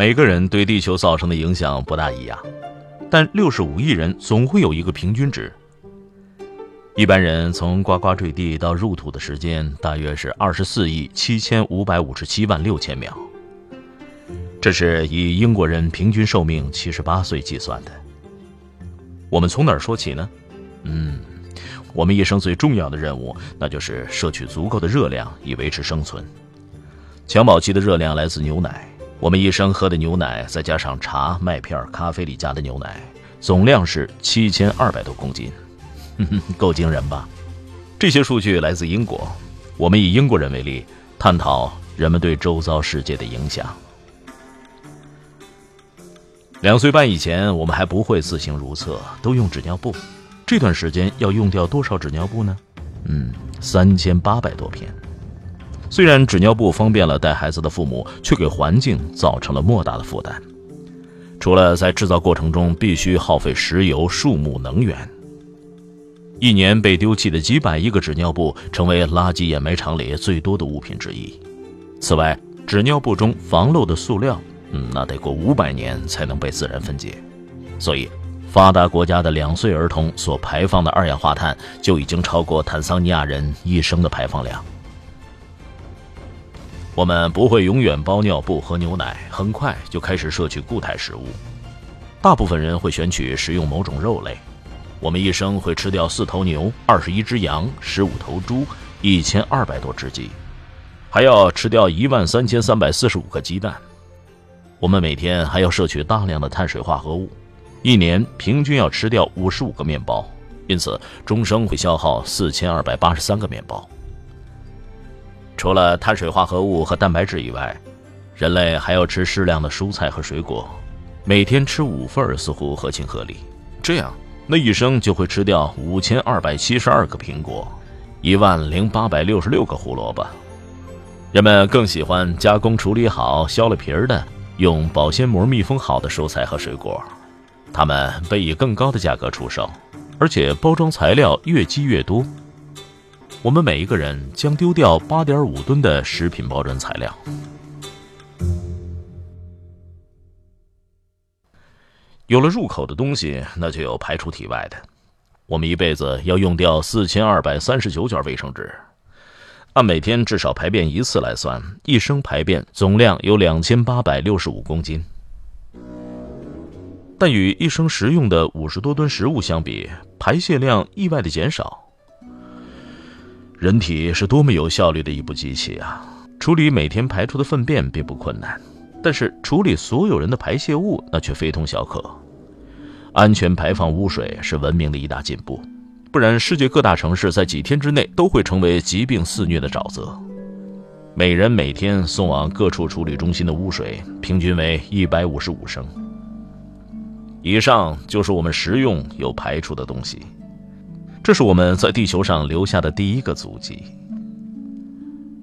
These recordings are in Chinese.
每个人对地球造成的影响不大一样。但六十五亿人总会有一个平均值。一般人从呱呱坠地到入土的时间大约是二十四亿七千五百五十七万六千秒，这是以英国人平均寿命七十八岁计算的。我们从哪儿说起呢？嗯，我们一生最重要的任务，那就是摄取足够的热量以维持生存。襁褓期的热量来自牛奶。我们一生喝的牛奶，再加上茶、麦片、咖啡里加的牛奶，总量是七千二百多公斤，够惊人吧？这些数据来自英国。我们以英国人为例，探讨人们对周遭世界的影响。两岁半以前，我们还不会自行如厕，都用纸尿布。这段时间要用掉多少纸尿布呢？嗯，三千八百多片。虽然纸尿布方便了带孩子的父母，却给环境造成了莫大的负担。除了在制造过程中必须耗费石油、树木、能源，一年被丢弃的几百亿个纸尿布成为垃圾掩埋场里最多的物品之一。此外，纸尿布中防漏的塑料，嗯，那得过五百年才能被自然分解。所以，发达国家的两岁儿童所排放的二氧化碳就已经超过坦桑尼亚人一生的排放量。我们不会永远包尿布、喝牛奶，很快就开始摄取固态食物。大部分人会选取食用某种肉类。我们一生会吃掉四头牛、二十一只羊、十五头猪、一千二百多只鸡，还要吃掉一万三千三百四十五个鸡蛋。我们每天还要摄取大量的碳水化合物，一年平均要吃掉五十五个面包，因此终生会消耗四千二百八十三个面包。除了碳水化合物和蛋白质以外，人类还要吃适量的蔬菜和水果，每天吃五份似乎合情合理。这样，那一生就会吃掉五千二百七十二个苹果，一万零八百六十六个胡萝卜。人们更喜欢加工处理好、削了皮儿的、用保鲜膜密封好的蔬菜和水果，它们被以更高的价格出售，而且包装材料越积越多。我们每一个人将丢掉八点五吨的食品包装材料。有了入口的东西，那就有排出体外的。我们一辈子要用掉四千二百三十九卷卫生纸，按每天至少排便一次来算，一生排便总量有两千八百六十五公斤。但与一生食用的五十多吨食物相比，排泄量意外的减少。人体是多么有效率的一部机器啊！处理每天排出的粪便并不困难，但是处理所有人的排泄物那却非同小可。安全排放污水是文明的一大进步，不然世界各大城市在几天之内都会成为疾病肆虐的沼泽。每人每天送往各处处理中心的污水平均为一百五十五升。以上就是我们食用有排出的东西。这是我们在地球上留下的第一个足迹。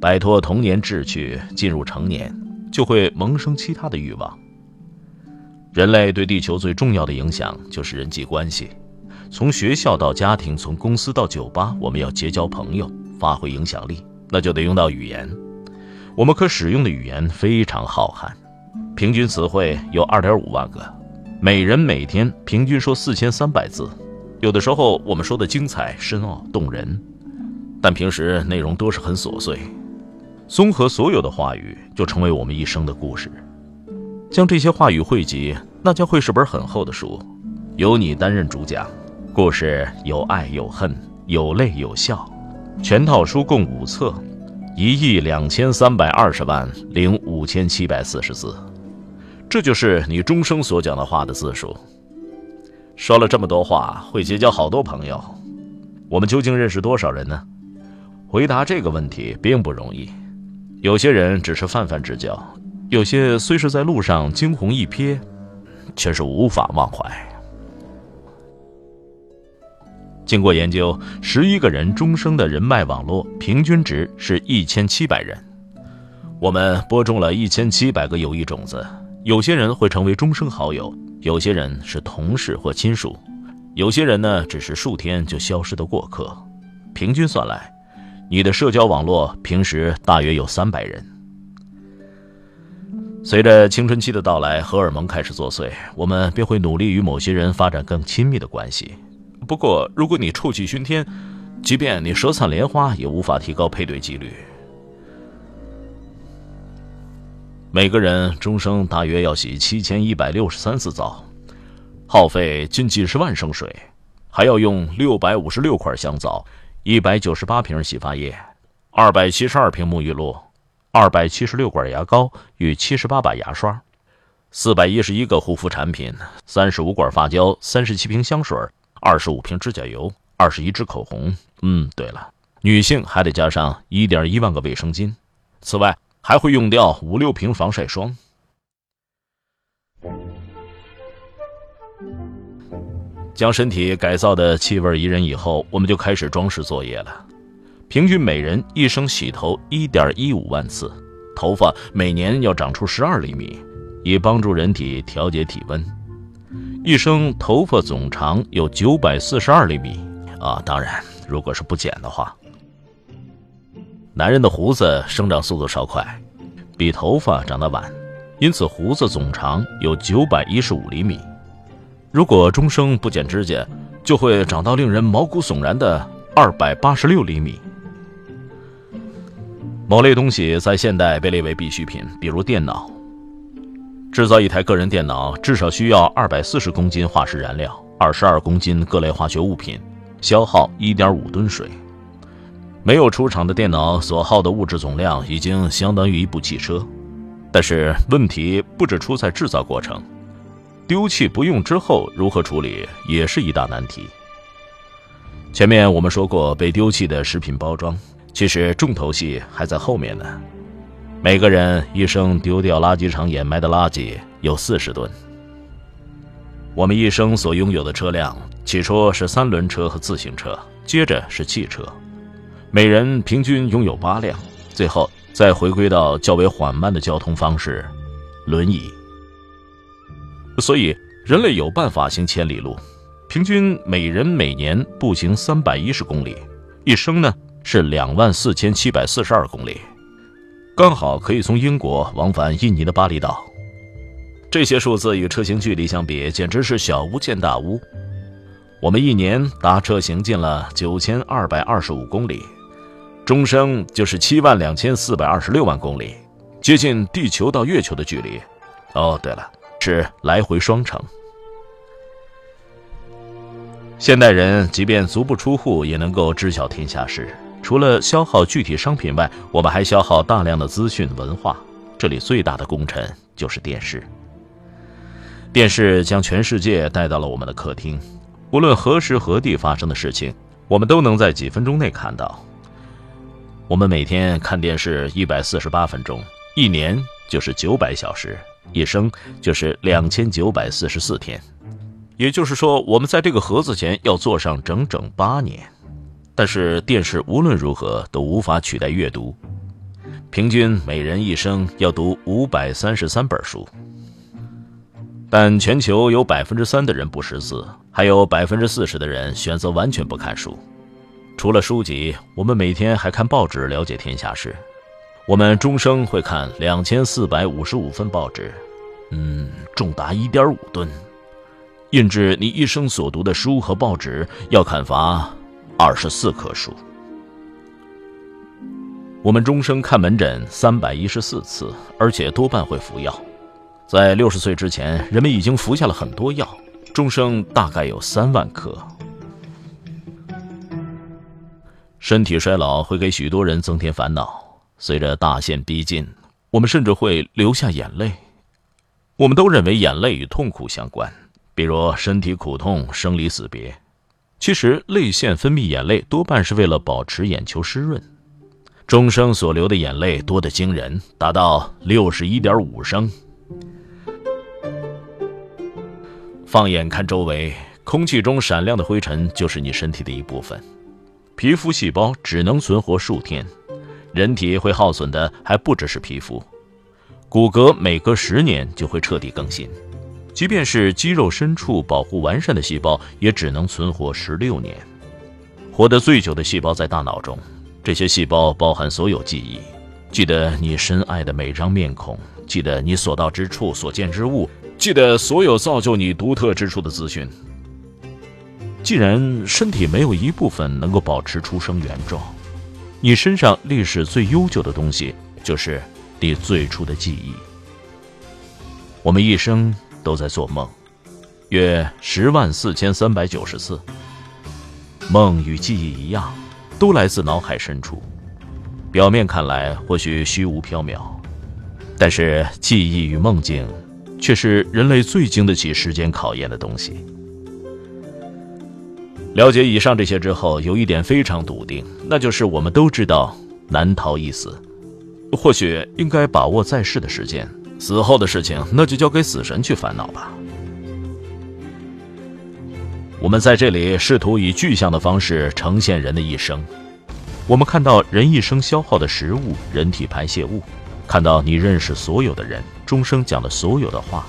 摆脱童年志趣，进入成年，就会萌生其他的欲望。人类对地球最重要的影响就是人际关系，从学校到家庭，从公司到酒吧，我们要结交朋友，发挥影响力，那就得用到语言。我们可使用的语言非常浩瀚，平均词汇有二点五万个，每人每天平均说四千三百字。有的时候我们说的精彩、深奥、动人，但平时内容都是很琐碎。综合所有的话语，就成为我们一生的故事。将这些话语汇集，那将会是本很厚的书，由你担任主讲。故事有爱有恨，有泪有笑。全套书共五册，一亿两千三百二十万零五千七百四十字。这就是你终生所讲的话的字数。说了这么多话，会结交好多朋友。我们究竟认识多少人呢？回答这个问题并不容易。有些人只是泛泛之交，有些虽是在路上惊鸿一瞥，却是无法忘怀。经过研究，十一个人终生的人脉网络平均值是一千七百人。我们播种了一千七百个友谊种子，有些人会成为终生好友，有些人是同事或亲属，有些人呢只是数天就消失的过客。平均算来，你的社交网络平时大约有三百人。随着青春期的到来，荷尔蒙开始作祟，我们便会努力与某些人发展更亲密的关系。不过，如果你臭气熏天，即便你舌灿莲花，也无法提高配对几率。每个人终生大约要洗七千一百六十三次澡，耗费近几十万升水，还要用六百五十六块香皂、一百九十八瓶洗发液、二百七十二瓶沐浴露、二百七十六管牙膏与七十八把牙刷、四百一十一个护肤产品、三十五管发胶、三十七瓶香水、二十五瓶指甲油、二十一支口红。嗯，对了，女性还得加上一点一万个卫生巾。此外，还会用掉五六瓶防晒霜。将身体改造的气味宜人以后，我们就开始装饰作业了。平均每人一生洗头一点一五万次，头发每年要长出十二厘米，以帮助人体调节体温。一生头发总长有九百四十二厘米啊，当然，如果是不剪的话。男人的胡子生长速度稍快，比头发长得晚，因此胡子总长有九百一十五厘米。如果终生不剪指甲，就会长到令人毛骨悚然的二百八十六厘米。某类东西在现代被列为必需品，比如电脑。制造一台个人电脑至少需要二百四十公斤化石燃料，二十二公斤各类化学物品，消耗一点五吨水。没有出厂的电脑所耗的物质总量已经相当于一部汽车，但是问题不止出在制造过程，丢弃不用之后如何处理也是一大难题。前面我们说过被丢弃的食品包装，其实重头戏还在后面呢。每个人一生丢掉垃圾场掩埋的垃圾有四十吨。我们一生所拥有的车辆，起初是三轮车和自行车，接着是汽车。每人平均拥有八辆，最后再回归到较为缓慢的交通方式——轮椅。所以，人类有办法行千里路，平均每人每年步行三百一十公里，一生呢是两万四千七百四十二公里，刚好可以从英国往返印尼的巴厘岛。这些数字与车行距离相比，简直是小巫见大巫。我们一年搭车行进了九千二百二十五公里。终生就是七万两千四百二十六万公里，接近地球到月球的距离。哦，对了，是来回双程。现代人即便足不出户，也能够知晓天下事。除了消耗具体商品外，我们还消耗大量的资讯文化。这里最大的功臣就是电视。电视将全世界带到了我们的客厅，无论何时何地发生的事情，我们都能在几分钟内看到。我们每天看电视一百四十八分钟，一年就是九百小时，一生就是两千九百四十四天。也就是说，我们在这个盒子前要坐上整整八年。但是电视无论如何都无法取代阅读，平均每人一生要读五百三十三本书。但全球有百分之三的人不识字，还有百分之四十的人选择完全不看书。除了书籍，我们每天还看报纸了解天下事。我们终生会看两千四百五十五份报纸，嗯，重达一点五吨。印制你一生所读的书和报纸要砍伐二十四棵树。我们终生看门诊三百一十四次，而且多半会服药。在六十岁之前，人们已经服下了很多药，终生大概有三万颗。身体衰老会给许多人增添烦恼。随着大限逼近，我们甚至会流下眼泪。我们都认为眼泪与痛苦相关，比如身体苦痛、生离死别。其实，泪腺分泌眼泪多半是为了保持眼球湿润。终生所流的眼泪多得惊人，达到六十一点五升。放眼看周围，空气中闪亮的灰尘就是你身体的一部分。皮肤细胞只能存活数天，人体会耗损的还不只是皮肤，骨骼每隔十年就会彻底更新。即便是肌肉深处保护完善的细胞，也只能存活十六年。活得最久的细胞在大脑中，这些细胞包含所有记忆，记得你深爱的每张面孔，记得你所到之处所见之物，记得所有造就你独特之处的资讯。既然身体没有一部分能够保持出生原状，你身上历史最悠久的东西就是你最初的记忆。我们一生都在做梦，约十万四千三百九十次。梦与记忆一样，都来自脑海深处。表面看来或许虚无缥缈，但是记忆与梦境，却是人类最经得起时间考验的东西。了解以上这些之后，有一点非常笃定，那就是我们都知道难逃一死。或许应该把握在世的时间，死后的事情那就交给死神去烦恼吧。我们在这里试图以具象的方式呈现人的一生。我们看到人一生消耗的食物、人体排泄物，看到你认识所有的人终生讲的所有的话，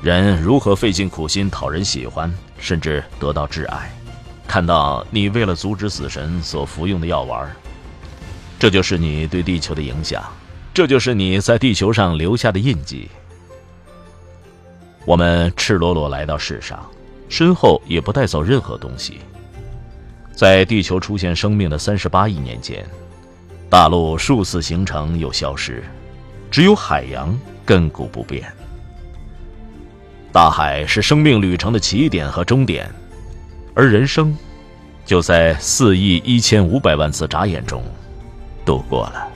人如何费尽苦心讨人喜欢，甚至得到挚爱。看到你为了阻止死神所服用的药丸，这就是你对地球的影响，这就是你在地球上留下的印记。我们赤裸裸来到世上，身后也不带走任何东西。在地球出现生命的三十八亿年间，大陆数次形成又消失，只有海洋亘古不变。大海是生命旅程的起点和终点。而人生，就在四亿一千五百万次眨眼中度过了。